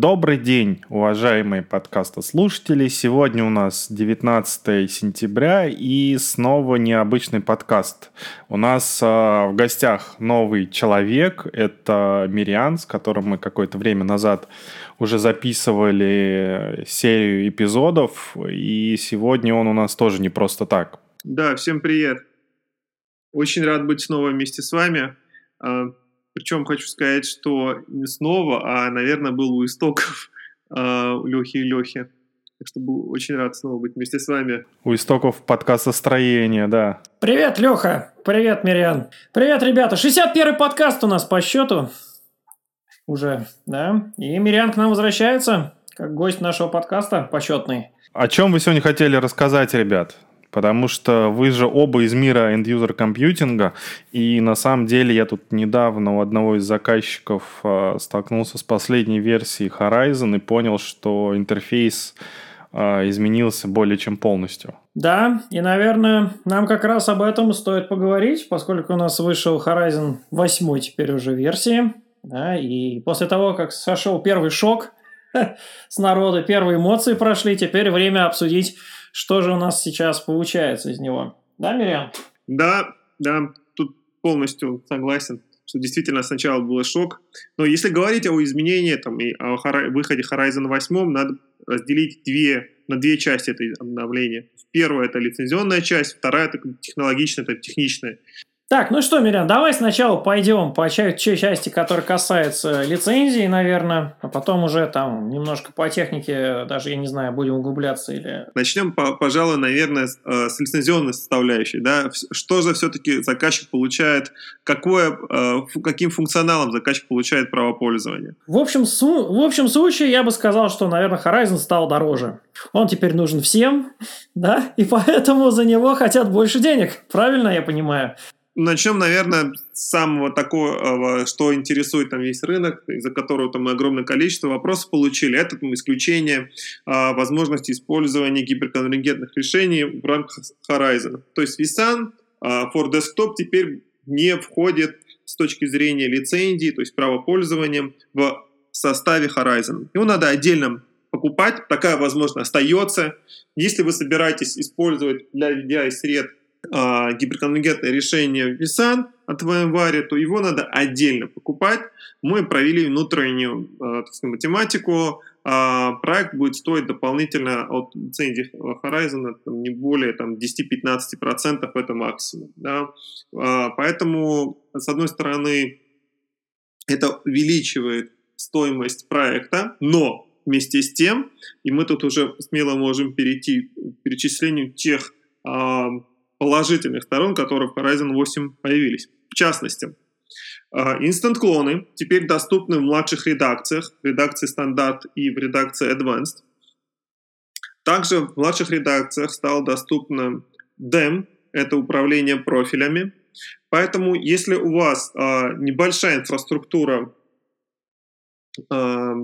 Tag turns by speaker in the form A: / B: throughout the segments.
A: Добрый день, уважаемые подкастослушатели. Сегодня у нас 19 сентября и снова необычный подкаст. У нас э, в гостях новый человек. Это Мириан, с которым мы какое-то время назад уже записывали серию эпизодов. И сегодня он у нас тоже не просто так.
B: Да, всем привет. Очень рад быть снова вместе с вами. Причем хочу сказать, что не снова, а, наверное, был у истоков э, у Лехи и Лехи. Так что был очень рад снова быть вместе с вами.
A: У истоков подкаста «Строение», да.
C: Привет, Леха. Привет, Мириан. Привет, ребята. 61-й подкаст у нас по счету. Уже, да. И Мириан к нам возвращается, как гость нашего подкаста почетный.
A: О чем вы сегодня хотели рассказать, ребят? Потому что вы же оба из мира end-user компьютинга, и на самом деле я тут недавно у одного из заказчиков э, столкнулся с последней версией Horizon и понял, что интерфейс э, изменился более чем полностью.
C: Да, и, наверное, нам как раз об этом стоит поговорить, поскольку у нас вышел Horizon 8 теперь уже версии. Да, и после того, как сошел первый шок с народа, первые эмоции прошли, теперь время обсудить что же у нас сейчас получается из него. Да, Мириам?
B: Да, да, тут полностью согласен, что действительно сначала был шок. Но если говорить о изменении там, и о выходе Horizon 8, надо разделить две, на две части это обновления. Первая – это лицензионная часть, вторая – это технологичная, это техничная.
C: Так, ну что, Мирян, давай сначала пойдем по части, которая касается лицензии, наверное, а потом уже там немножко по технике, даже, я не знаю, будем углубляться или...
B: Начнем, пожалуй, наверное, э, с лицензионной составляющей, да, что же все-таки заказчик получает, какое, э, каким функционалом заказчик получает право пользования?
C: В общем, в общем случае я бы сказал, что, наверное, Horizon стал дороже. Он теперь нужен всем, да, и поэтому за него хотят больше денег, правильно я понимаю?
B: Начнем, наверное, с самого такого, что интересует там весь рынок, из-за которого там огромное количество вопросов получили. Это там, исключение а, возможности использования гиперконвергентных решений в рамках Horizon. То есть vSAN а, for Desktop теперь не входит с точки зрения лицензии, то есть права пользования в составе Horizon. Его надо отдельно покупать, такая возможность остается. Если вы собираетесь использовать для VDI-сред э, гиперконвергентное решение vSAN от VMware, то его надо отдельно покупать. Мы провели внутреннюю э, сказать, математику. Э, проект будет стоить дополнительно от лицензии Horizon там, не более там, 10-15% это максимум. Да? Поэтому, с одной стороны, это увеличивает стоимость проекта, но вместе с тем, и мы тут уже смело можем перейти к перечислению тех положительных сторон, которые в Horizon 8 появились. В частности, инстант-клоны теперь доступны в младших редакциях, в редакции стандарт и в редакции Advanced. Также в младших редакциях стало доступно DEM, это управление профилями. Поэтому, если у вас э, небольшая инфраструктура э,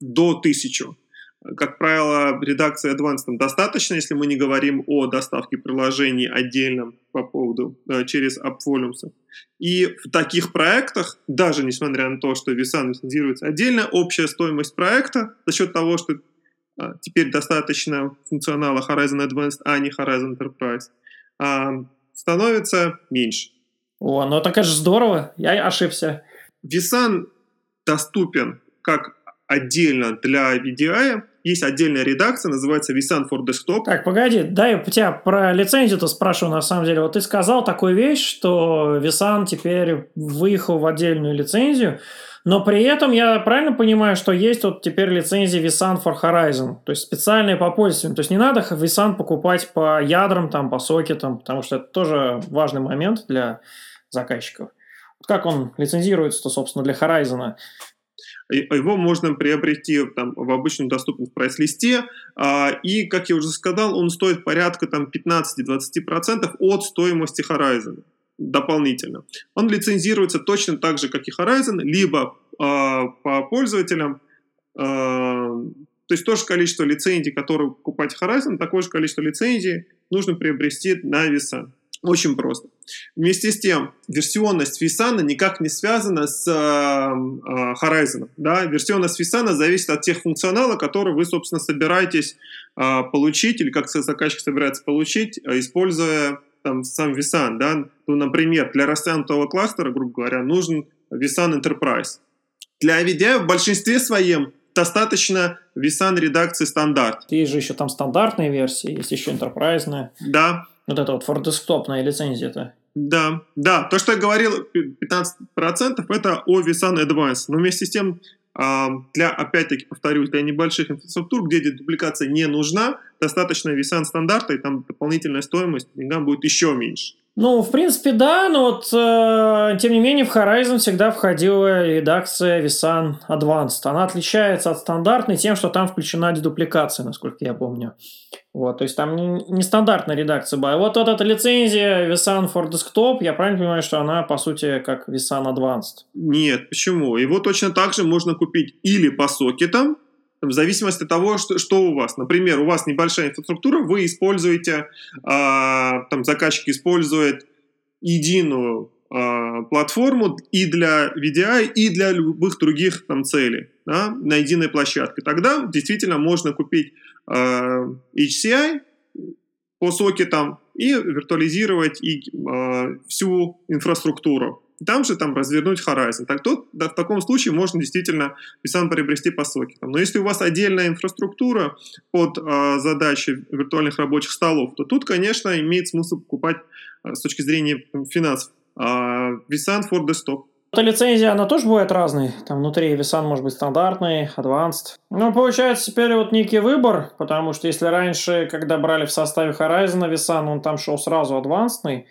B: до 1000, как правило, редакции Advanced достаточно, если мы не говорим о доставке приложений отдельно по поводу э, через AppVolumes. И в таких проектах, даже несмотря на то, что vSAN лицензируется отдельно, общая стоимость проекта за счет того, что э, теперь достаточно функционала Horizon Advanced, а не Horizon Enterprise, э, становится меньше.
C: О, ну это, конечно, здорово. Я ошибся.
B: vSAN доступен как отдельно для VDI, есть отдельная редакция, называется vSAN for Desktop.
C: Так, погоди, дай я тебя про лицензию-то спрашиваю, на самом деле. Вот ты сказал такую вещь, что vSAN теперь выехал в отдельную лицензию, но при этом я правильно понимаю, что есть вот теперь лицензия vSAN for Horizon, то есть специальные по пользователям. То есть не надо vSAN покупать по ядрам, там, по сокетам, потому что это тоже важный момент для заказчиков. Как он лицензируется-то, собственно, для Horizon?
B: Его можно приобрести там, в обычном доступном прайс-листе, а, и, как я уже сказал, он стоит порядка там, 15-20% от стоимости Horizon дополнительно. Он лицензируется точно так же, как и Horizon, либо э, по пользователям, э, то есть то же количество лицензий, которые покупать Horizon, такое же количество лицензий нужно приобрести на веса. Очень просто. Вместе с тем, версионность Vison никак не связана с э, э, Horizon. Да? Версионность Vison зависит от тех функционала, которые вы, собственно, собираетесь э, получить, или как заказчик собирается получить, э, используя там, сам Vison. Да? Ну, например, для растянутого кластера, грубо говоря, нужен Vison Enterprise. Для VDI в большинстве своем достаточно Vison редакции стандарт.
C: Есть же еще там стандартные версии, есть еще enterprise.
B: Да,
C: вот это вот for десктопная лицензия-то.
B: Да, да. То, что я говорил, 15% это о vSAN Advanced. Но вместе с тем, а, для, опять-таки, повторюсь, для небольших инфраструктур, где дубликация не нужна, достаточно vSAN стандарта, и там дополнительная стоимость деньгам будет еще меньше.
C: Ну, в принципе, да, но вот, э, тем не менее, в Horizon всегда входила редакция vSAN Advanced. Она отличается от стандартной тем, что там включена дедупликация, насколько я помню. Вот, то есть там не, не стандартная редакция была. Вот, вот эта лицензия vSAN for Desktop, я правильно понимаю, что она, по сути, как vSAN Advanced?
B: Нет, почему? Его точно так же можно купить или по сокетам, в зависимости от того, что, что у вас. Например, у вас небольшая инфраструктура, вы используете, э, там заказчик использует единую э, платформу и для VDI, и для любых других там целей да, на единой площадке. Тогда действительно можно купить э, HCI по сокетам и виртуализировать и, э, всю инфраструктуру там же там развернуть Horizon. Так, то, да, в таком случае можно действительно Vison приобрести по сокетам. Но если у вас отдельная инфраструктура под э, задачи виртуальных рабочих столов, то тут, конечно, имеет смысл покупать э, с точки зрения финансов э, Vison for Desktop.
C: Эта лицензия, она тоже бывает разной. Там внутри Vison может быть стандартный, advanced. Ну, получается теперь вот некий выбор, потому что если раньше, когда брали в составе Horizon Vison, он там шел сразу advanced,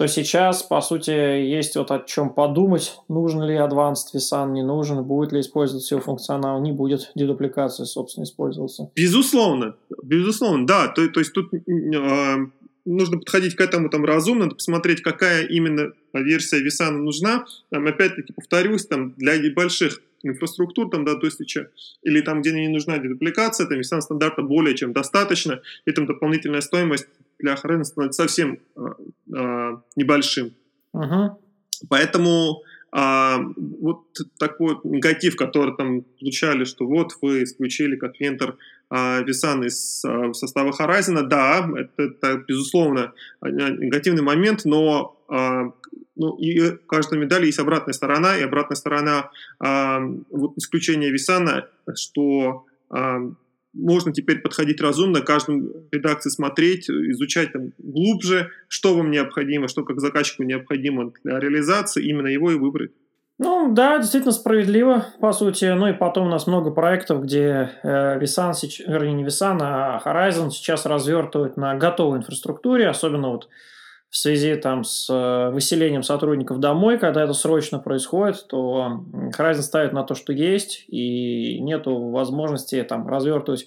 C: то сейчас, по сути, есть вот о чем подумать, нужен ли Advanced VSAN, не нужен, будет ли использоваться его функционал, не будет дедупликация, собственно, использоваться.
B: Безусловно, безусловно, да, то, то есть тут э, нужно подходить к этому там разумно, посмотреть, какая именно версия VSAN нужна. Там, опять-таки, повторюсь, там для небольших инфраструктур, там, да, то есть, или там, где не нужна дедупликация, там VSAN стандарта более чем достаточно, и там дополнительная стоимость для охраны становится совсем э, э, небольшим.
C: Uh-huh.
B: Поэтому а, вот такой вот негатив, который там получали, что вот вы исключили как вентор а, Висан из а, состава Horizon, да, это, это безусловно негативный момент, но а, ну, и каждой медали есть обратная сторона, и обратная сторона а, вот исключения Висана, что а, можно теперь подходить разумно, каждую редакцию смотреть, изучать там глубже, что вам необходимо, что как заказчику необходимо для реализации, именно его и выбрать.
C: Ну да, действительно справедливо, по сути. Ну и потом у нас много проектов, где э, Visan, вернее не Visan, а Horizon сейчас развертывают на готовой инфраструктуре, особенно вот в связи там с э, выселением сотрудников домой, когда это срочно происходит, то Horizon ставит на то, что есть, и нету возможности там развертывать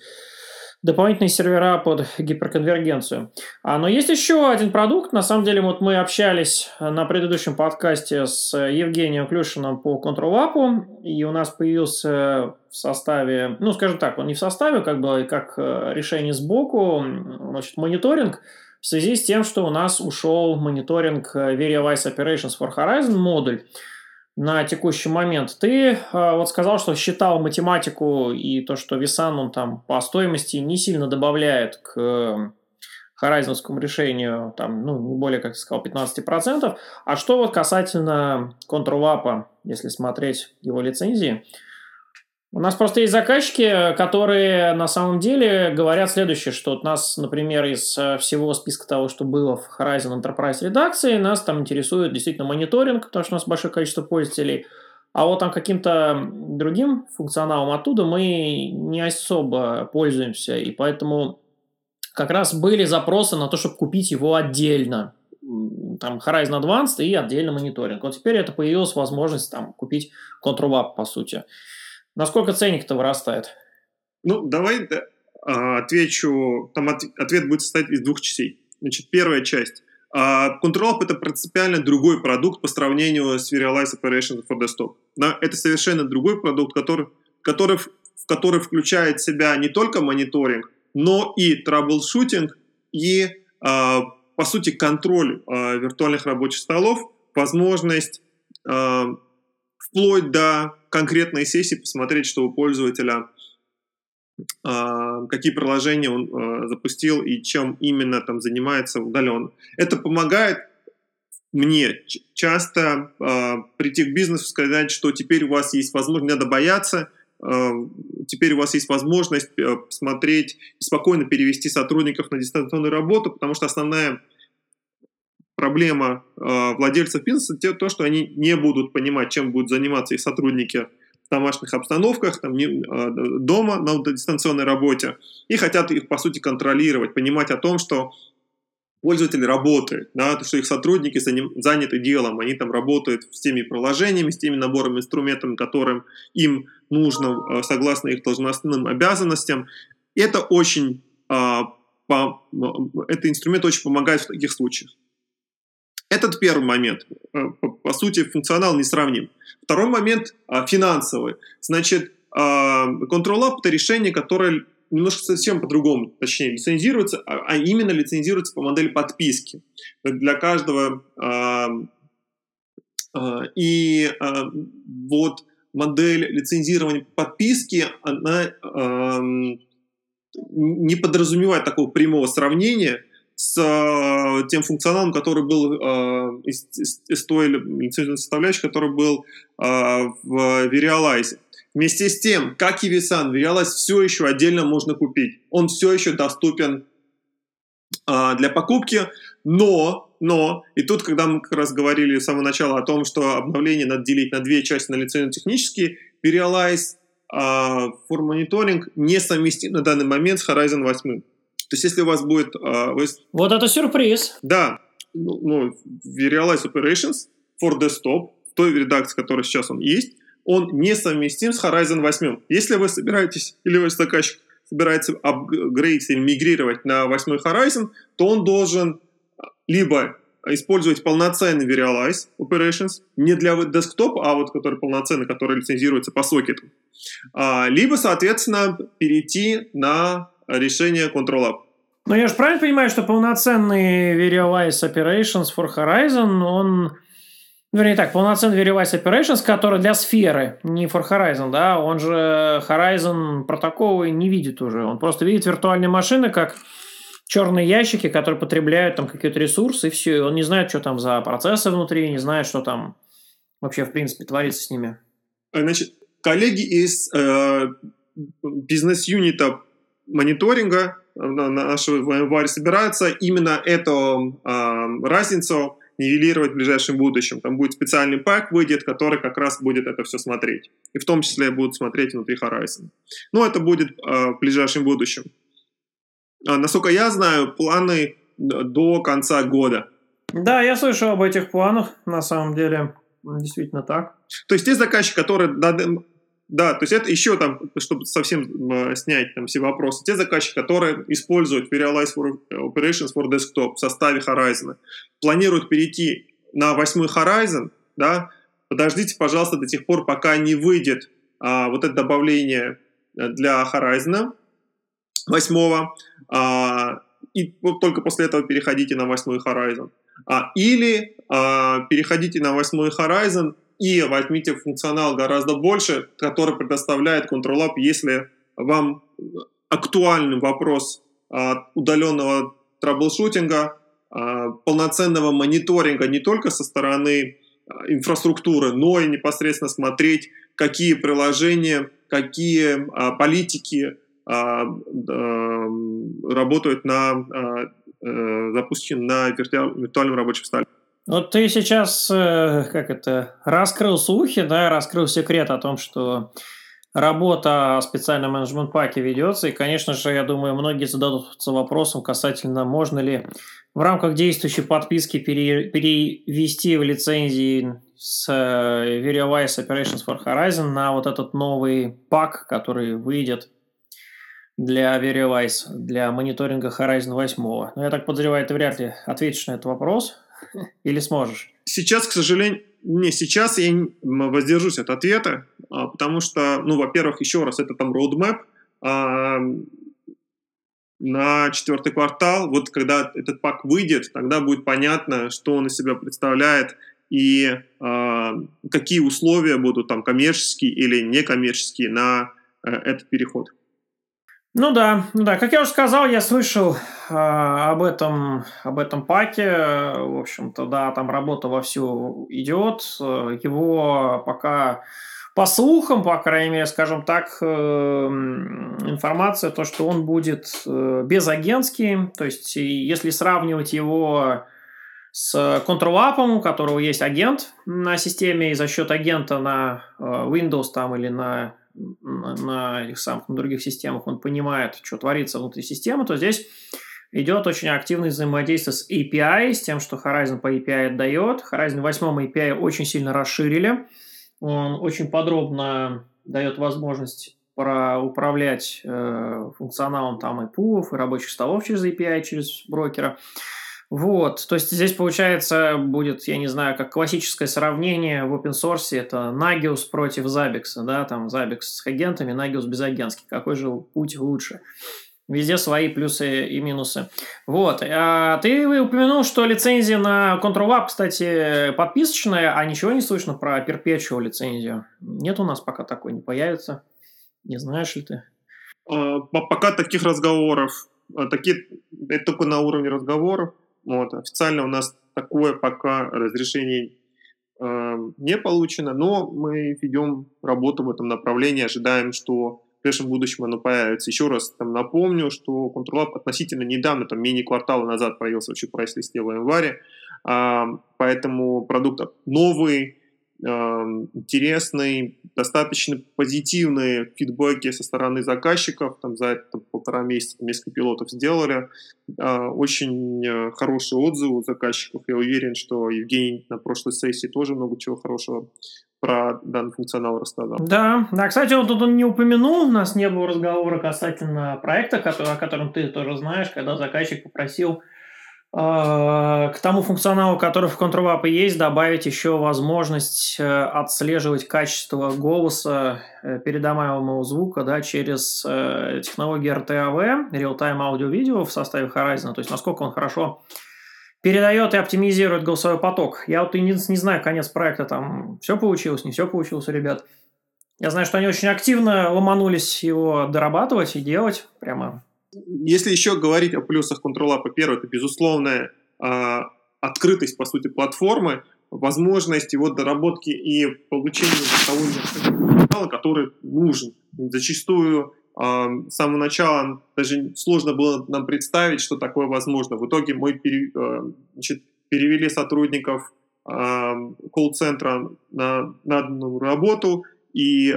C: дополнительные сервера под гиперконвергенцию. А, но есть еще один продукт. На самом деле, вот мы общались на предыдущем подкасте с Евгением Клюшиным по ControlApp, и у нас появился в составе, ну, скажем так, он не в составе, как бы как э, решение сбоку, значит, мониторинг – в связи с тем, что у нас ушел мониторинг э, VeriWise Operations for Horizon модуль на текущий момент. Ты э, вот сказал, что считал математику и то, что Visan он там по стоимости не сильно добавляет к э, Horizonскому решению, там, ну, не более, как ты сказал, 15%. А что вот касательно Control если смотреть его лицензии, у нас просто есть заказчики, которые на самом деле говорят следующее, что у нас, например, из э, всего списка того, что было в Horizon Enterprise редакции, нас там интересует действительно мониторинг, потому что у нас большое количество пользователей, а вот там каким-то другим функционалом оттуда мы не особо пользуемся, и поэтому как раз были запросы на то, чтобы купить его отдельно. Там Horizon Advanced и отдельно мониторинг. Вот теперь это появилась возможность там купить Control по сути. Насколько ценник-то вырастает?
B: Ну, давай а, отвечу. Там от, ответ будет состоять из двух частей. Значит, первая часть. Control это принципиально другой продукт по сравнению с Serialized Operations for Desktop. Да? Это совершенно другой продукт, который, который, в который включает в себя не только мониторинг, но и траблшутинг и uh, по сути, контроль виртуальных рабочих столов, возможность вплоть до конкретной сессии посмотреть, что у пользователя какие приложения он запустил и чем именно там занимается удаленно. Это помогает мне часто э, прийти к бизнесу, сказать, что теперь у вас есть возможность, не надо бояться, теперь у вас есть возможность э, смотреть, спокойно перевести сотрудников на дистанционную работу, потому что основная проблема э, владельцев бизнеса то, что они не будут понимать, чем будут заниматься их сотрудники в домашних обстановках, там, э, дома на дистанционной работе, и хотят их, по сути, контролировать, понимать о том, что пользователь работает, да, то, что их сотрудники заняты делом, они там работают с теми приложениями, с теми набором инструментов, которым им нужно э, согласно их должностным обязанностям. Это очень, а, это инструмент очень помогает в таких случаях. Этот первый момент. Э, по сути, функционал не сравним. Второй момент а, финансовый. Значит, а, Control это решение, которое немножко совсем по-другому, точнее, лицензируется, а, а именно лицензируется по модели подписки. Для каждого... И вот модель лицензирования подписки, она не подразумевает такого прямого сравнения с э, тем функционалом, который был э, из, из, той лицензионной составляющей, который был э, в Verialize. Вместе с тем, как и Висан, Realize все еще отдельно можно купить. Он все еще доступен а, для покупки, но, но, и тут, когда мы как раз говорили с самого начала о том, что обновление надо делить на две части, на лицензионно-технические, for Monitoring не совместим на данный момент с Horizon 8. То есть, если у вас будет... А, вы...
C: Вот это сюрприз!
B: Да, ну, ну Realize Operations for Desktop, в той редакции, которая сейчас он есть, он несовместим с Horizon 8. Если вы собираетесь, или ваш заказчик собирается апгрейдить или мигрировать на 8 Horizon, то он должен либо использовать полноценный Verialize Operations, не для десктопа, а вот который полноценный, который лицензируется по сокету, а, либо, соответственно, перейти на решение Control-Up.
C: Но я же правильно понимаю, что полноценный Verialize Operations for Horizon, он Вернее так, полноценный Verivice Operations, который для сферы, не for Horizon, да, он же Horizon протоколы не видит уже. Он просто видит виртуальные машины как черные ящики, которые потребляют там какие-то ресурсы, и все. Он не знает, что там за процессы внутри, не знает, что там вообще, в принципе, творится с ними.
B: Значит, коллеги из э, бизнес-юнита мониторинга э, нашего VMware собираются именно эту э, разницу нивелировать в ближайшем будущем. Там будет специальный пак выйдет, который как раз будет это все смотреть. И в том числе будут смотреть внутри Horizon. Но это будет э, в ближайшем будущем. А, насколько я знаю, планы до конца года.
C: Да, я слышал об этих планах, на самом деле. Действительно так.
B: То есть те заказчики, которые да, то есть это еще там, чтобы совсем снять там все вопросы, те заказчики, которые используют Verialize for Operations for Desktop в составе Horizon, планируют перейти на восьмой Horizon, да, подождите, пожалуйста, до тех пор, пока не выйдет а, вот это добавление э, для Horizon восьмого, а, и вот только после этого переходите на восьмой Horizon. А, или а, переходите на восьмой Horizon и возьмите функционал гораздо больше, который предоставляет Control App, если вам актуальный вопрос а, удаленного траблшутинга, а, полноценного мониторинга не только со стороны а, инфраструктуры, но и непосредственно смотреть, какие приложения, какие политики работают на э, запущены на виртуальном рабочем столе.
C: Вот ты сейчас, э, как это, раскрыл слухи, да, раскрыл секрет о том, что работа о специальном менеджмент-паке ведется, и, конечно же, я думаю, многие зададутся вопросом касательно, можно ли в рамках действующей подписки пере, перевести в лицензии с э, Verialize Operations for Horizon на вот этот новый пак, который выйдет для Verialize, для мониторинга Horizon 8. Но я так подозреваю, ты вряд ли ответишь на этот вопрос. Или сможешь?
B: Сейчас, к сожалению, не, сейчас я воздержусь от ответа, а, потому что, ну, во-первых, еще раз, это там roadmap. А, на четвертый квартал. Вот когда этот пак выйдет, тогда будет понятно, что он из себя представляет и э, какие условия будут там коммерческие или некоммерческие на э, этот переход.
C: Ну да, ну да, как я уже сказал, я слышал э, об этом, об этом паке. В общем-то, да, там работа вовсю идет. Его пока по слухам, по крайней мере, скажем так, э, информация, то, что он будет э, безагентский. То есть, если сравнивать его с Control у которого есть агент на системе, и за счет агента на э, Windows там или на на, этих самых на других системах, он понимает, что творится внутри системы, то здесь идет очень активное взаимодействие с API, с тем, что Horizon по API отдает. Horizon 8 API очень сильно расширили. Он очень подробно дает возможность про управлять э, функционалом там и пулов, и рабочих столов через API, через брокера. Вот, то есть здесь получается будет, я не знаю, как классическое сравнение в open source, это Nagios против Zabbix, да, там Zabbix с агентами, Nagios без агентских. Какой же путь лучше? Везде свои плюсы и минусы. Вот. А ты упомянул, что лицензия на Control кстати, подписочная, а ничего не слышно про Perpetual лицензию. Нет у нас пока такой, не появится. Не знаешь ли ты?
B: А, пока таких разговоров, а, такие, это только на уровне разговоров. Вот. Официально у нас такое пока разрешение э, не получено, но мы ведем работу в этом направлении, ожидаем, что в ближайшем будущем оно появится. Еще раз там напомню, что Control относительно недавно, там менее квартала назад появился вообще прайс-листе в январе, э, поэтому продукт новый, интересный, достаточно позитивные фидбэки со стороны заказчиков. Там за это полтора месяца несколько пилотов сделали. А, очень э, хорошие отзывы у заказчиков. Я уверен, что Евгений на прошлой сессии тоже много чего хорошего про данный функционал рассказал.
C: Да, да, кстати, вот тут он не упомянул, у нас не было разговора касательно проекта, который, о котором ты тоже знаешь, когда заказчик попросил к тому функционалу, который в ControlUp есть, добавить еще возможность э, отслеживать качество голоса э, передаваемого звука да, через технологию RTAV, Real-Time Audio Video в составе Horizon, то есть насколько он хорошо передает и оптимизирует голосовой поток. Я вот не, не знаю, конец проекта там все получилось, не все получилось ребят. Я знаю, что они очень активно ломанулись его дорабатывать и делать прямо
B: если еще говорить о плюсах Control первое, это безусловная э, открытость, по сути, платформы, возможность его доработки и получения того материала, который нужен. Зачастую э, с самого начала даже сложно было нам представить, что такое возможно. В итоге мы пере, э, значит, перевели сотрудников э, колл-центра на, на одну работу, и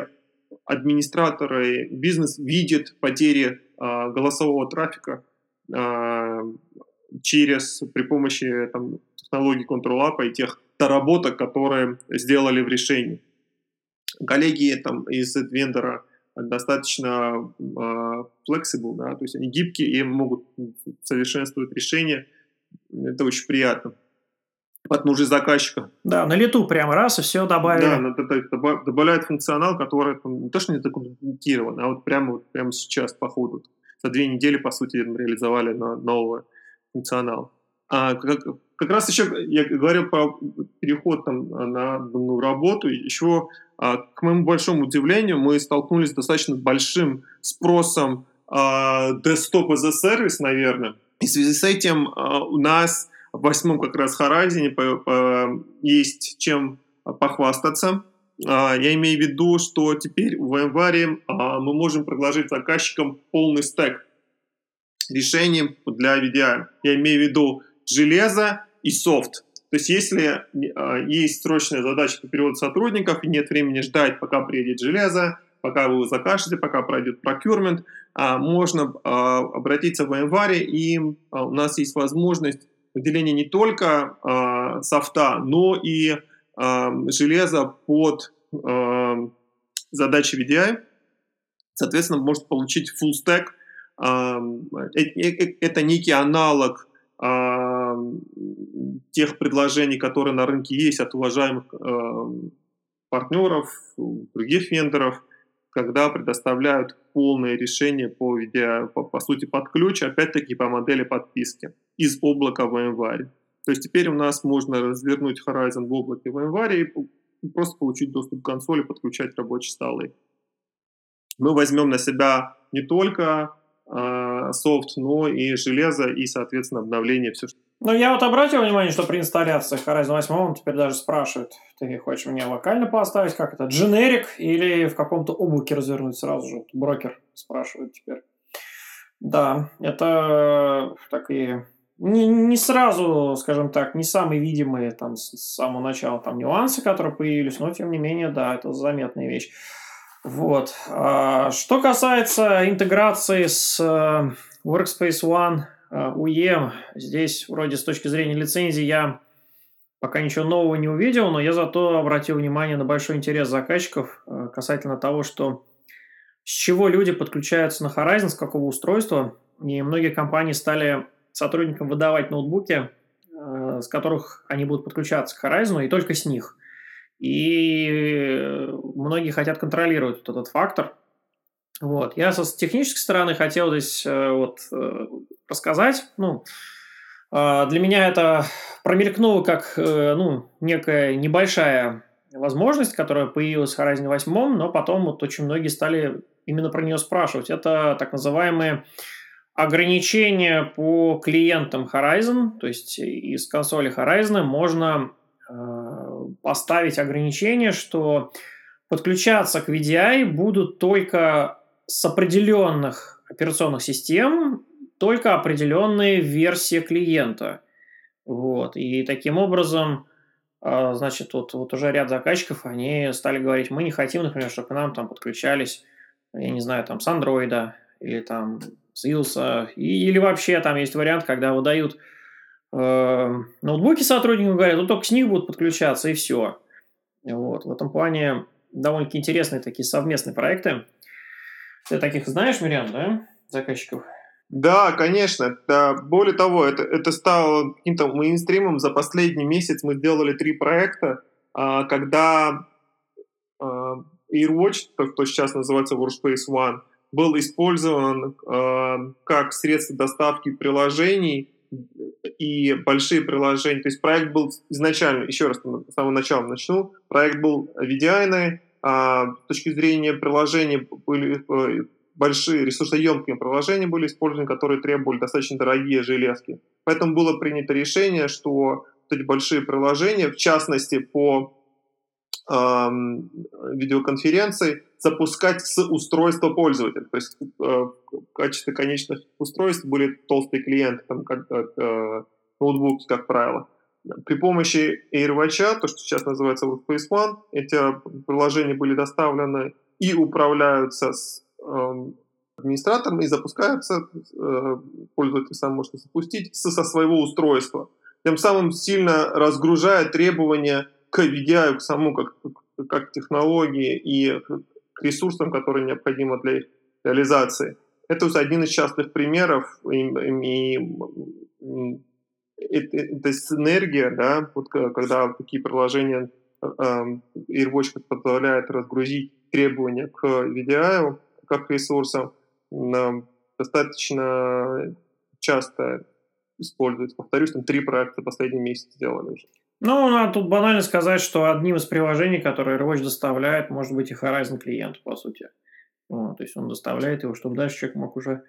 B: администраторы, бизнес видят потери а, голосового трафика а, через, при помощи там, технологий Control-App и тех доработок, которые сделали в решении. Коллеги там, из вендора достаточно э, flexible, да, то есть они гибкие и могут совершенствовать решения. Это очень приятно под нужды заказчика.
C: Да, на лету прямо раз и все добавили.
B: Да, добавляет функционал, который там, не то, что не документирован, а вот прямо, вот прямо сейчас по ходу. За две недели, по сути, реализовали новый функционал. А как, как раз еще я говорил про переход там, на ну, работу. Еще, а, к моему большому удивлению, мы столкнулись с достаточно большим спросом а, desktop as a service, наверное. И в связи с этим а, у нас восьмом как раз Харазине есть чем похвастаться. А, я имею в виду, что теперь в январе а, мы можем предложить заказчикам полный стек решений для VDI. Я имею в виду железо и софт. То есть если а, есть срочная задача по переводу сотрудников и нет времени ждать, пока приедет железо, пока вы закажете, пока пройдет procurement, можно обратиться в январе, и у нас есть возможность выделение не только э, софта, но и э, железа под э, задачи VDI. Соответственно, может получить full stack. Э, это некий аналог э, тех предложений, которые на рынке есть от уважаемых э, партнеров, других вендоров, когда предоставляют полное решение по, видео, по, по сути под ключ, опять-таки по модели подписки из облака VMware. То есть теперь у нас можно развернуть Horizon в облаке VMware и просто получить доступ к консоли, подключать рабочие столы. Мы возьмем на себя не только э, софт, но и железо, и, соответственно, обновление, все,
C: ну, я вот обратил внимание, что при инсталляции Horizon 8 он теперь даже спрашивает, ты хочешь мне локально поставить, как это, дженерик или в каком-то облаке развернуть сразу же? Брокер спрашивает теперь. Да, это такие не, не сразу, скажем так, не самые видимые там с самого начала там нюансы, которые появились, но тем не менее, да, это заметная вещь. Вот. А, что касается интеграции с э, Workspace ONE УЕМ, здесь вроде с точки зрения лицензии я пока ничего нового не увидел, но я зато обратил внимание на большой интерес заказчиков э, касательно того, что с чего люди подключаются на Horizon, с какого устройства. И многие компании стали сотрудникам выдавать ноутбуки, э, с которых они будут подключаться к Horizon, и только с них. И многие хотят контролировать вот этот фактор. Вот. Я с технической стороны хотел здесь э, вот рассказать. Ну, для меня это промелькнуло как э, ну, некая небольшая возможность, которая появилась в Horizon 8, но потом вот очень многие стали именно про нее спрашивать. Это так называемые ограничения по клиентам Horizon, то есть из консоли Horizon можно э, поставить ограничение, что подключаться к VDI будут только с определенных операционных систем только определенные версии клиента. Вот. И таким образом, а, значит, вот, вот уже ряд заказчиков, они стали говорить, мы не хотим, например, чтобы к нам там подключались, я не знаю, там с андроида или там с iOS, или вообще там есть вариант, когда выдают э, ноутбуки сотрудникам, говорят, ну только с них будут подключаться и все. Вот. В этом плане довольно-таки интересные такие совместные проекты. Ты таких знаешь, Мириам, да, заказчиков?
B: Да, конечно. Да, более того, это, это стало каким-то мейнстримом. За последний месяц мы сделали три проекта, а, когда а, AirWatch, то, что сейчас называется Workspace ONE, был использован а, как средство доставки приложений и большие приложения. То есть проект был изначально, еще раз с самого начала начну, проект был VDI, а, с точки зрения приложений были э, большие ресурсоемкие приложения были использованы, которые требовали достаточно дорогие железки. Поэтому было принято решение, что эти большие приложения, в частности по видеоконференции, запускать с устройства пользователя. То есть э, в качестве конечных устройств были толстые клиенты, там, как, э, ноутбуки, как правило. При помощи AirWatch, то, что сейчас называется Workspace ONE, эти приложения были доставлены и управляются с Эм, администратором и запускается, э, пользователь сам может запустить со своего устройства. Тем самым сильно разгружая требования к VDI, к самому как, как технологии и к ресурсам, которые необходимы для реализации. Это один из частных примеров, и, и, и это, это синергия, да, вот когда такие приложения э, AirWatch позволяет разгрузить требования к VDI, как ресурсом достаточно часто используется. Повторюсь, там три проекта последний месяц сделали уже.
C: Ну, надо тут банально сказать, что одним из приложений, которое AirWatch доставляет, может быть и Horizon клиент, по сути. Ну, то есть он доставляет его, чтобы дальше человек мог уже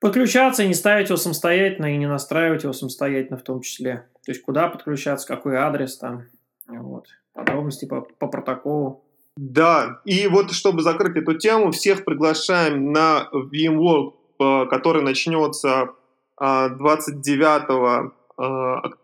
C: подключаться и не ставить его самостоятельно, и не настраивать его самостоятельно в том числе. То есть куда подключаться, какой адрес там, вот. Подробности по, по протоколу.
B: Да, и вот чтобы закрыть эту тему, всех приглашаем на VMworld, э, который начнется 29 э, э,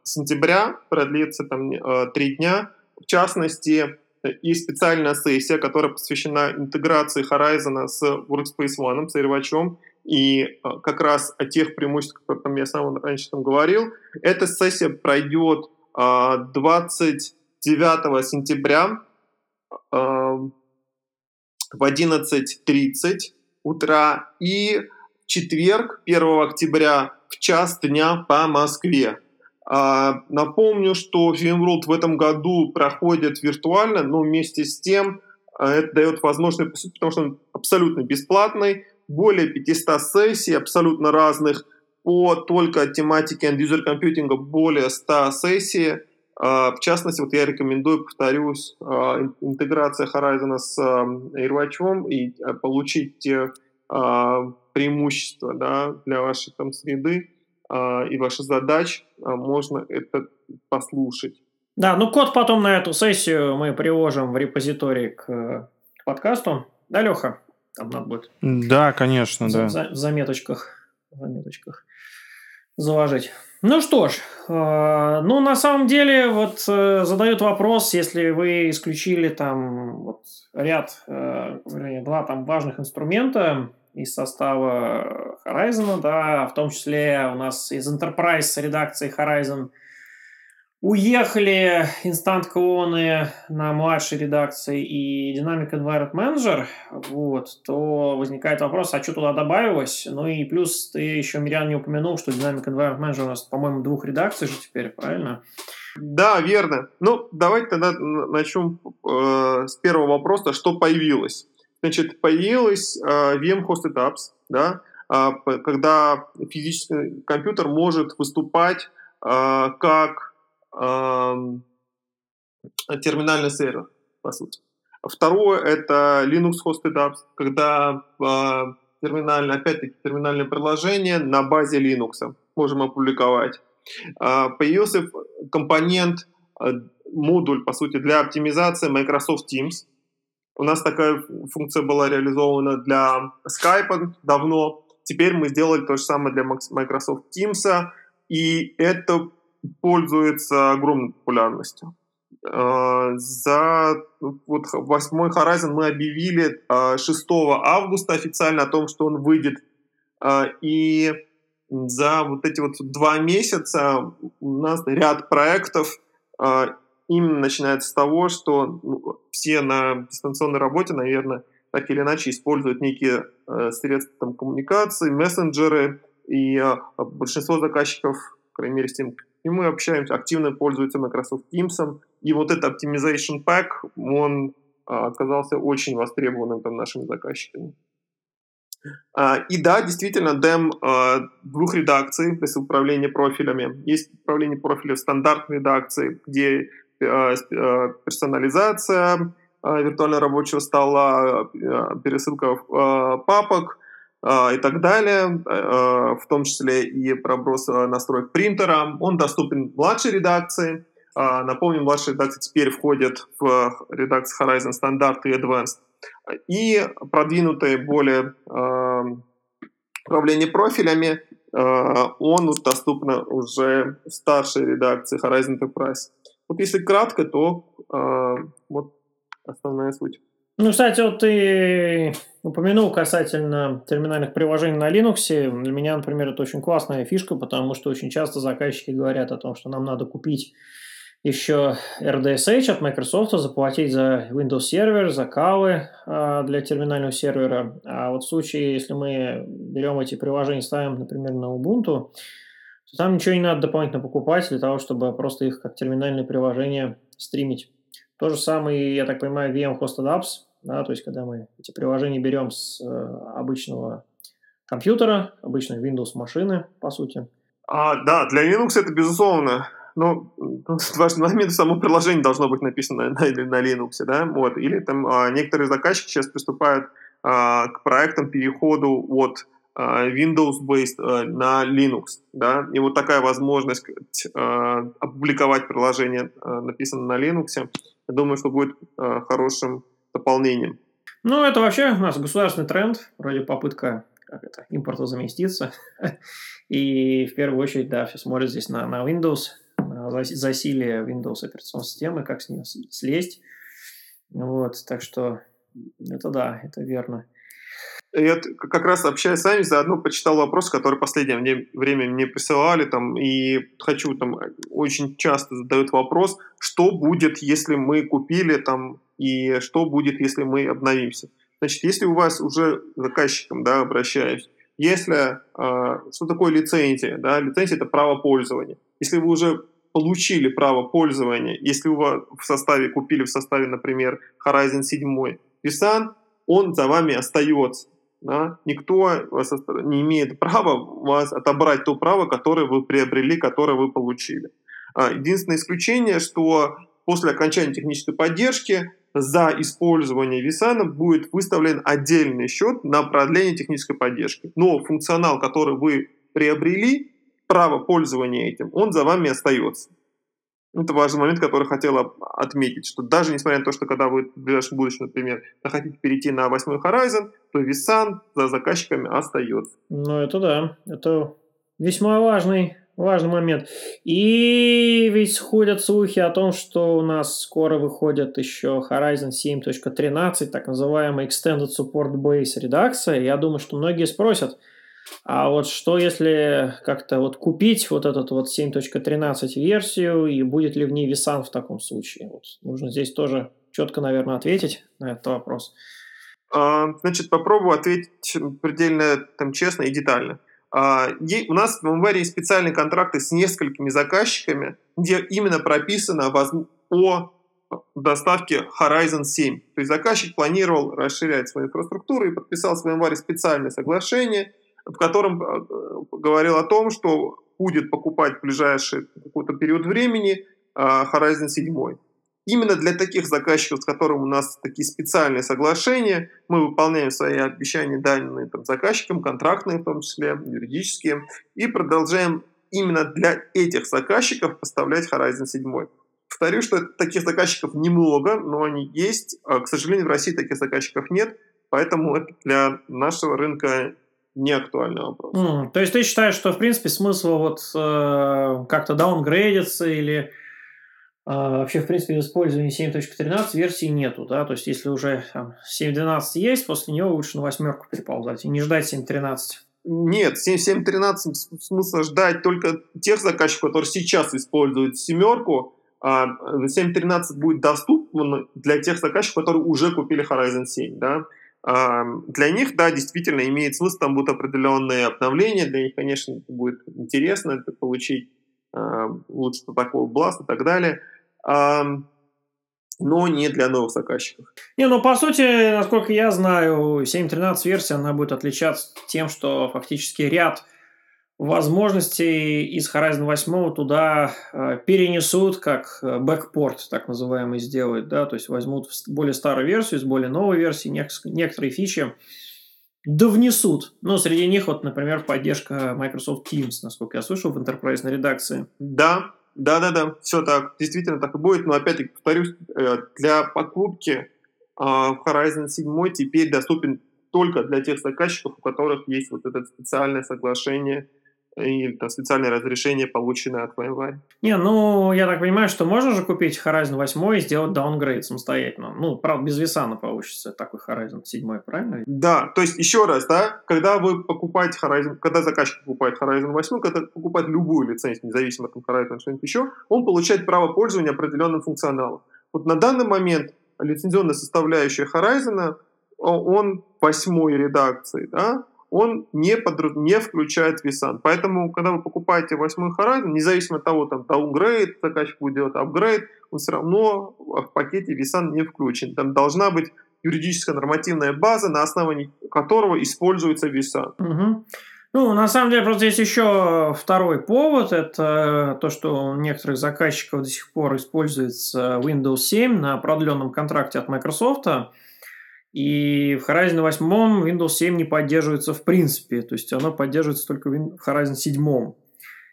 B: сентября, продлится там три дня. В частности, и специальная сессия, которая посвящена интеграции Horizon с Workspace ONE, с Airwatch, и как раз о тех преимуществах, о которых я сам раньше там говорил. Эта сессия пройдет 29 сентября в 11.30 утра и четверг, 1 октября, в час дня по Москве. А, напомню, что Filmworld в этом году проходит виртуально, но вместе с тем Это дает возможность, потому что он абсолютно бесплатный, более 500 сессий абсолютно разных, по только тематике end-user компьютинга более 100 сессий. В частности, вот я рекомендую, повторюсь, интеграция Horizon с AirWatch и получить те преимущества да, для вашей там среды и ваших задач, можно это послушать.
C: Да, ну код потом на эту сессию мы приложим в репозиторий к подкасту. Да, Леха? Там надо будет.
A: Да, конечно, да.
C: В заметочках, в заметочках заложить. Ну что ж, э, ну на самом деле вот э, задают вопрос, если вы исключили там вот ряд, э, вернее, два там важных инструмента из состава Horizon, да, в том числе у нас из Enterprise редакции Horizon – Уехали инстант клоны на младшей редакции и Dynamic Environment Manager, вот, то возникает вопрос, а что туда добавилось? Ну и плюс ты еще, Мириан, не упомянул, что Dynamic Environment Manager у нас, по-моему, двух редакций же теперь, правильно?
B: Да, верно. Ну, давайте тогда начнем э, с первого вопроса, что появилось. Значит, появилась э, VM Hosted Apps, да, э, когда физический компьютер может выступать э, как терминальный сервер, по сути. Второе – это Linux Hosted Apps, когда терминальное, опять-таки, терминальное приложение на базе Linux можем опубликовать. Появился компонент, модуль, по сути, для оптимизации Microsoft Teams. У нас такая функция была реализована для Skype давно. Теперь мы сделали то же самое для Microsoft Teams, и это пользуется огромной популярностью. А, за вот восьмой Horizon мы объявили 6 а, августа официально о том, что он выйдет. А, и за вот эти вот два месяца у нас ряд проектов именно начинается с того, что ну, все на дистанционной работе, наверное, так или иначе используют некие средства там, коммуникации, мессенджеры, и большинство заказчиков, по крайней мере, с тем, и мы общаемся, активно пользуются Microsoft Teams, и вот этот Optimization Pack, он а, оказался очень востребованным там нашими заказчиками. А, и да, действительно, DEM а, двух редакций, то есть управление профилями. Есть управление профиля в стандартной редакции, где персонализация виртуально рабочего стола, пересылка папок – а, и так далее, а, в том числе и проброс а, настроек принтера. Он доступен младшей редакции. Напомню, младшая редакция теперь входит в редакцию Horizon Standard и Advanced. И продвинутые более управление профилями, он доступен уже в старшей редакции Horizon Enterprise. Вот если кратко, то вот основная суть.
C: Ну, кстати, вот ты упомянул касательно терминальных приложений на Linux. Для меня, например, это очень классная фишка, потому что очень часто заказчики говорят о том, что нам надо купить еще RDSH от Microsoft, заплатить за Windows сервер, за кавы а, для терминального сервера. А вот в случае, если мы берем эти приложения и ставим, например, на Ubuntu, там ничего не надо дополнительно покупать для того, чтобы просто их как терминальные приложения стримить. То же самое, я так понимаю, VM Hosted Apps, да, то есть когда мы эти приложения берем с э, обычного компьютера, обычной Windows машины, по сути.
B: А, да, для Linux это безусловно. Ну, важный момент, само приложение должно быть написано на, на, на Linux, да, вот. Или там а, некоторые заказчики сейчас приступают а, к проектам переходу от Windows-based а, на Linux, да, и вот такая возможность а, опубликовать приложение, написанное на Linux, я думаю, что будет э, хорошим дополнением.
C: Ну, это вообще у нас государственный тренд, вроде попытка как это, импорта заместиться. И в первую очередь, да, все смотрят здесь на, на Windows, на засилие Windows операционной системы, как с нее слезть. Вот, так что это да, это верно.
B: Я как раз общаясь с вами, заодно почитал вопрос, который последнее время мне присылали, там, и хочу, там, очень часто задают вопрос, что будет, если мы купили, там, и что будет, если мы обновимся. Значит, если у вас уже заказчиком, да, обращаюсь, если, э, что такое лицензия, да, лицензия – это право пользования. Если вы уже получили право пользования, если вас в составе, купили в составе, например, Horizon 7, Visan, он за вами остается. Да? Никто не имеет права вас отобрать то право, которое вы приобрели, которое вы получили. А, единственное исключение, что после окончания технической поддержки за использование Висана будет выставлен отдельный счет на продление технической поддержки. Но функционал, который вы приобрели, право пользования этим, он за вами остается. Это важный момент, который хотела отметить, что даже несмотря на то, что когда вы в ближайшем будущем, например, захотите перейти на восьмой Horizon, то Висан за заказчиками остается.
C: Ну, это да. Это весьма важный, важный момент. И ведь ходят слухи о том, что у нас скоро выходит еще Horizon 7.13, так называемая Extended Support Base редакция. Я думаю, что многие спросят – а вот что если как-то вот купить вот этот вот 7.13 версию, и будет ли в ней Visan в таком случае? Вот нужно здесь тоже четко, наверное, ответить на этот вопрос.
B: А, значит, попробую ответить предельно там, честно и детально. А, у нас в VMware есть специальные контракты с несколькими заказчиками, где именно прописано о доставке Horizon 7. То есть заказчик планировал расширять свою инфраструктуру и подписал с VMware специальное соглашение – в котором э, говорил о том, что будет покупать в ближайший какой-то период времени э, Horizon 7. Именно для таких заказчиков, с которыми у нас такие специальные соглашения, мы выполняем свои обещания, данные там, заказчикам, контрактные в том числе, юридические, и продолжаем именно для этих заказчиков поставлять Horizon 7. Повторю, что таких заказчиков немного, но они есть. А, к сожалению, в России таких заказчиков нет, поэтому это для нашего рынка не актуальный вопрос.
C: Mm, то есть ты считаешь, что в принципе смысла вот э, как-то даунгрейдиться или э, вообще в принципе использования 7.13 версии нету, да? То есть если уже там, 7.12 есть, после него лучше на восьмерку переползать и не ждать 7.13.
B: Нет, 7.13 смысла ждать только тех заказчиков, которые сейчас используют семерку, а 7.13 будет доступен для тех заказчиков, которые уже купили Horizon 7, да? Для них, да, действительно имеет смысл, там будут определенные обновления, для них, конечно, это будет интересно это получить лучше такого бласт и так далее, но не для новых заказчиков.
C: Не, ну по сути, насколько я знаю, 7.13 версия, она будет отличаться тем, что фактически ряд возможности из Horizon 8 туда э, перенесут, как бэкпорт, так называемый, сделают, да, то есть возьмут более старую версию с более новой версии, некоторые фичи да внесут. Ну, среди них, вот, например, поддержка Microsoft Teams, насколько я слышал, в enterprise редакции.
B: Да, да, да, да, все так, действительно так и будет, но опять-таки повторюсь, э, для покупки Horizon 7 теперь доступен только для тех заказчиков, у которых есть вот это специальное соглашение или там специальное разрешение, полученное от VMware.
C: Не, ну, я так понимаю, что можно же купить Horizon 8 и сделать даунгрейд самостоятельно. Ну, правда, без Висана получится такой Horizon 7, правильно?
B: Да, то есть, еще раз, да, когда вы покупаете Horizon, когда заказчик покупает Horizon 8, когда покупает любую лицензию, независимо от Horizon что-нибудь еще, он получает право пользования определенным функционалом. Вот на данный момент лицензионная составляющая Horizon, он восьмой редакции, да, он не, под, не включает VSAN. Поэтому, когда вы покупаете восьмой Horizon, независимо от того, там, downgrade заказчик будет делать, upgrade, он все равно в пакете VSAN не включен. Там должна быть юридическая нормативная база, на основании которого используется VSAN.
C: Угу. Ну, на самом деле, просто есть еще второй повод. Это то, что у некоторых заказчиков до сих пор используется Windows 7 на продленном контракте от Microsoft. И в Horizon 8 Windows 7 не поддерживается в принципе, то есть оно поддерживается только в Horizon 7.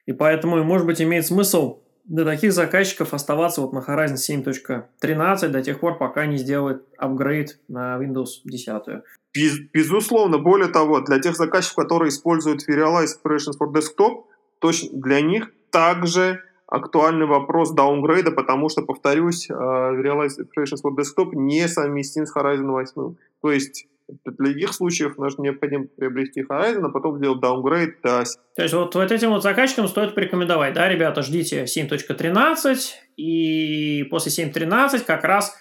C: И поэтому, может быть, имеет смысл для таких заказчиков оставаться вот на Horizon 7.13 до тех пор, пока не сделают апгрейд на Windows 10.
B: Без, безусловно, более того, для тех заказчиков, которые используют Serialized Operations for Desktop, точно для них также актуальный вопрос даунгрейда, потому что, повторюсь, э, Realize Operations for Desktop не совместим с Horizon 8. То есть для их случаев нужно необходимо приобрести Horizon, а потом сделать даунгрейд до...
C: То есть вот, вот этим вот заказчикам стоит порекомендовать, да, ребята, ждите 7.13, и после 7.13 как раз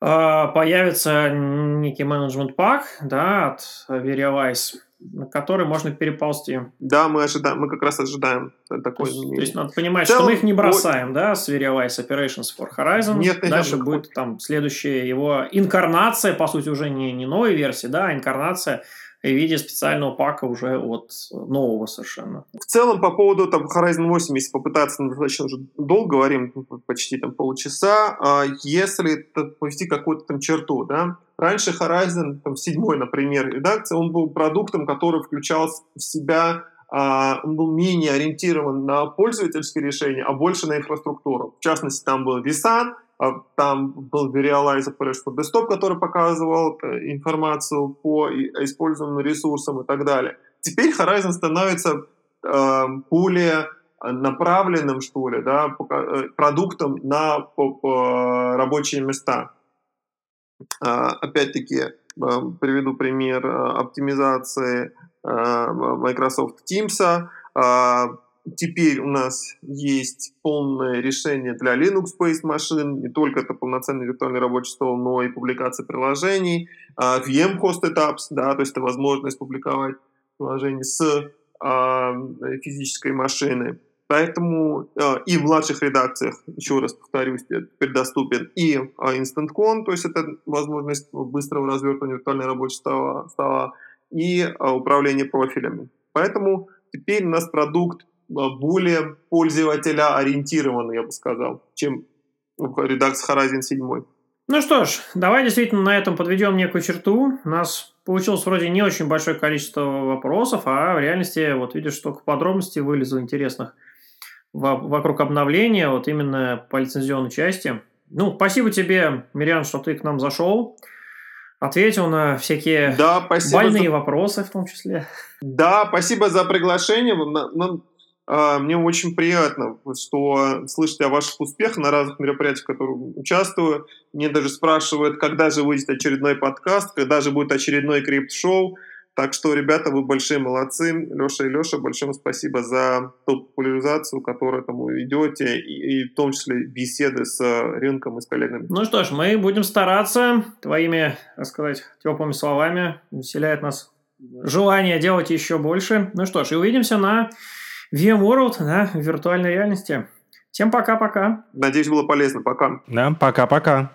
C: э, появится некий менеджмент пак, да, от Verialize на который можно переползти.
B: Да, мы ожидаем, мы как раз ожидаем такой.
C: То есть, то есть надо понимать, целом, что мы их не бросаем, вот... да, с Serialize Operations for Horizon. Нет, нет, Дальше нет, будет там следующая его инкарнация, по сути, уже не, не новой версии, да, а инкарнация в виде специального пака уже от нового совершенно.
B: В целом, по поводу там, Horizon 8, если попытаться, ну, достаточно уже долго говорим, почти там полчаса, а если повести какую-то там черту, да, раньше Horizon, там, 7, например, редакция, он был продуктом, который включал в себя Uh, он был менее ориентирован на пользовательские решения, а больше на инфраструктуру. В частности, там был vSAN, а там был Visualizer for Desktop, который показывал э, информацию по использованным ресурсам и так далее. Теперь Horizon становится э, более направленным, что ли, да, э, продуктом на рабочие места. Э, опять-таки, приведу пример оптимизации э, Microsoft Teams. Теперь у нас есть полное решение для Linux-based машин, не только это полноценный виртуальный рабочий стол, но и публикация приложений, uh, VM Hosted Apps, да, то есть это возможность публиковать приложение с физической машины. Поэтому uh, и в младших редакциях, еще раз повторюсь, теперь доступен и Instant Con, то есть это возможность быстрого развертывания виртуального рабочего стола, и управление профилями. Поэтому теперь у нас продукт более пользователя ориентированный, я бы сказал, чем редакция Horizon 7.
C: Ну что ж, давай действительно на этом подведем некую черту. У нас получилось вроде не очень большое количество вопросов, а в реальности, вот видишь, только подробностей вылезло интересных вокруг обновления, вот именно по лицензионной части. Ну, спасибо тебе, Мириан, что ты к нам зашел ответил на всякие да, больные за... вопросы в том числе.
B: Да, спасибо за приглашение. Нам а, мне очень приятно, что слышать о ваших успехах на разных мероприятиях, в которых участвую. Мне даже спрашивают, когда же выйдет очередной подкаст, когда же будет очередной крипт-шоу. Так что, ребята, вы большие молодцы. Леша и Леша, большое спасибо за ту популяризацию, которую там вы ведете, и, и в том числе беседы с рынком и с коллегами.
C: Ну что ж, мы будем стараться твоими, так сказать, теплыми словами. Вселяет нас желание делать еще больше. Ну что ж, и увидимся на VMworld, да, в виртуальной реальности. Всем пока-пока.
B: Надеюсь, было полезно. Пока.
A: Да, пока-пока.